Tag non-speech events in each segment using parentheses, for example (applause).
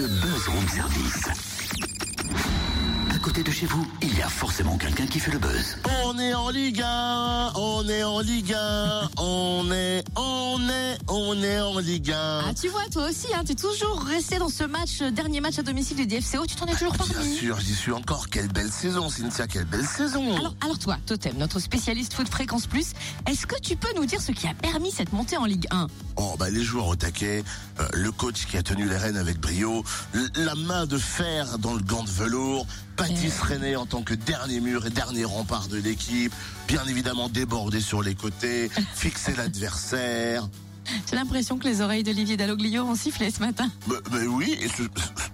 le buzz service. Côté de chez vous, il y a forcément quelqu'un qui fait le buzz. On est en Ligue 1, on est en Ligue 1, on est, on est, on est en Ligue 1. Ah, tu vois, toi aussi, hein, t'es toujours resté dans ce match, euh, dernier match à domicile du DFCO, tu t'en es toujours Bien parmi. sûr, j'y suis encore. Quelle belle saison, Cynthia, quelle belle saison. Alors, alors toi, Totem, notre spécialiste foot fréquence plus, est-ce que tu peux nous dire ce qui a permis cette montée en Ligue 1 Oh, bah, les joueurs au taquet, euh, le coach qui a tenu les rênes avec brio, la main de fer dans le gant de velours, Baptiste René en tant que dernier mur et dernier rempart de l'équipe, bien évidemment débordé sur les côtés, (laughs) fixer l'adversaire. J'ai l'impression que les oreilles d'Olivier Dalloglio ont sifflé ce matin. Mais, mais oui,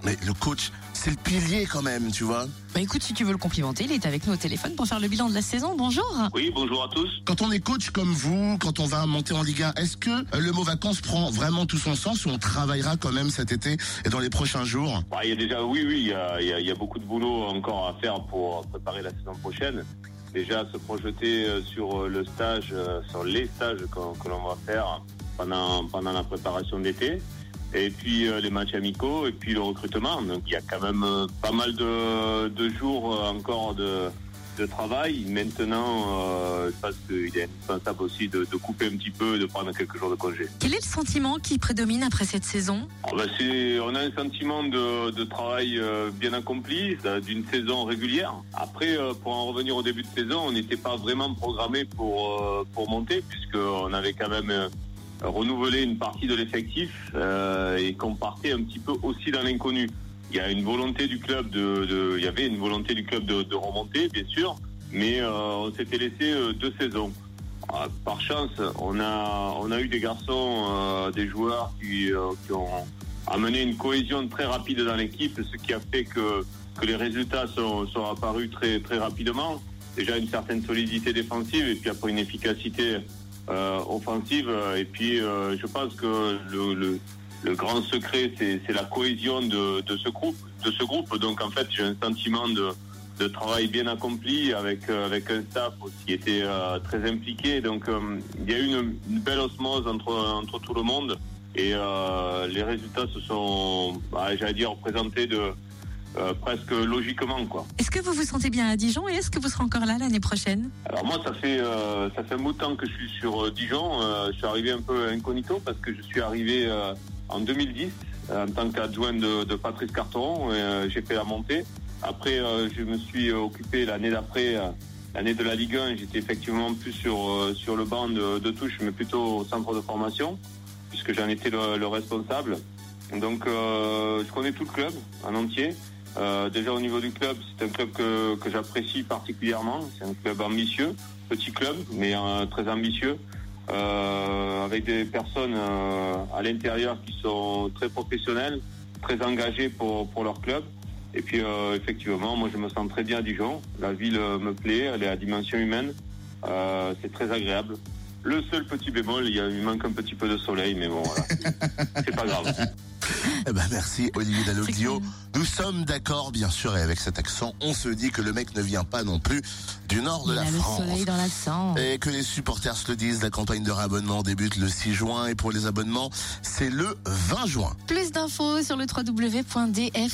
mais le coach, c'est le pilier quand même, tu vois. Bah écoute, si tu veux le complimenter, il est avec nous au téléphone pour faire le bilan de la saison. Bonjour Oui, bonjour à tous. Quand on est coach comme vous, quand on va monter en Ligue 1, est-ce que euh, le mot vacances prend vraiment tout son sens ou on travaillera quand même cet été et dans les prochains jours? Bah, il y a déjà, oui, oui, il y a, il y a- il y a beaucoup de boulot encore à faire pour préparer la saison prochaine. Déjà, se projeter euh, sur euh, le stage, euh, sur les stages qu'on- que l'on va faire pendant, pendant la préparation d'été. Et puis euh, les matchs amicaux et puis le recrutement. Donc il y a quand même euh, pas mal de, de jours euh, encore de, de travail. Maintenant, euh, je pense qu'il est indispensable aussi de, de couper un petit peu, de prendre quelques jours de congé. Quel est le sentiment qui prédomine après cette saison? Ah c'est, on a un sentiment de, de travail euh, bien accompli, d'une saison régulière. Après, euh, pour en revenir au début de saison, on n'était pas vraiment programmé pour pour monter, puisqu'on avait quand même renouvelé une partie de l'effectif euh, et qu'on partait un petit peu aussi dans l'inconnu. Il y a une volonté du club il y avait une volonté du club de, remonter, bien sûr, mais euh, on s'était laissé euh, deux saisons. Par chance, on a, eu des garçons, des joueurs qui, ont amené une cohésion très rapide dans l'équipe, ce qui a fait que, les résultats sont, apparus très, très rapidement. Déjà une certaine solidité défensive et puis après une efficacité offensive. Et puis euh, je pense que le, le, le grand secret, c'est la cohésion de, ce groupe. De ce groupe. Donc en fait, j'ai un sentiment de, travail bien accompli avec euh, avec un staff qui était euh, très impliqué. Donc euh, il y a eu une, belle osmose entre entre tout le monde et euh, les résultats se sont, bah, j'allais dire, présentés de euh, presque logiquement quoi. Est-ce que vous vous sentez bien à Dijon et est-ce que vous serez encore là l'année prochaine? Alors moi, ça fait euh, ça fait un bout de temps que je suis sur euh, Dijon. Je suis arrivé un peu incognito parce que je suis arrivé en 2010 euh, en tant qu'adjoint de, de Patrice euh, J'ai fait la montée. Après, je me suis occupé l'année d'après, l'année de la Ligue 1. J'étais effectivement plus sur sur le banc de, de touche, mais plutôt au centre de formation, puisque j'en étais le, le responsable. Donc, je connais tout le club en entier. Euh, déjà au niveau du club, c'est un club que, que j'apprécie particulièrement. C'est un club ambitieux, petit club, mais euh, très ambitieux, euh, avec des personnes à l'intérieur qui sont très professionnelles, très engagées pour, pour leur club. Et puis effectivement, moi je me sens très bien à Dijon. La ville me plaît, elle est à dimension humaine. C'est très agréable. Le seul petit bémol, il, y a, il manque un petit peu de soleil, mais bon, voilà. (laughs) c'est pas grave. Eh ben merci Olivier Dalloglio. Nous sommes d'accord bien sûr et avec cet accent, on se dit que le mec ne vient pas non plus du nord de Il la a le France. soleil dans l'accent. Et que les supporters se le disent, la campagne de réabonnement débute le 6 juin et pour les abonnements, c'est le 20 juin. Plus d'infos sur le www.dfco.fr.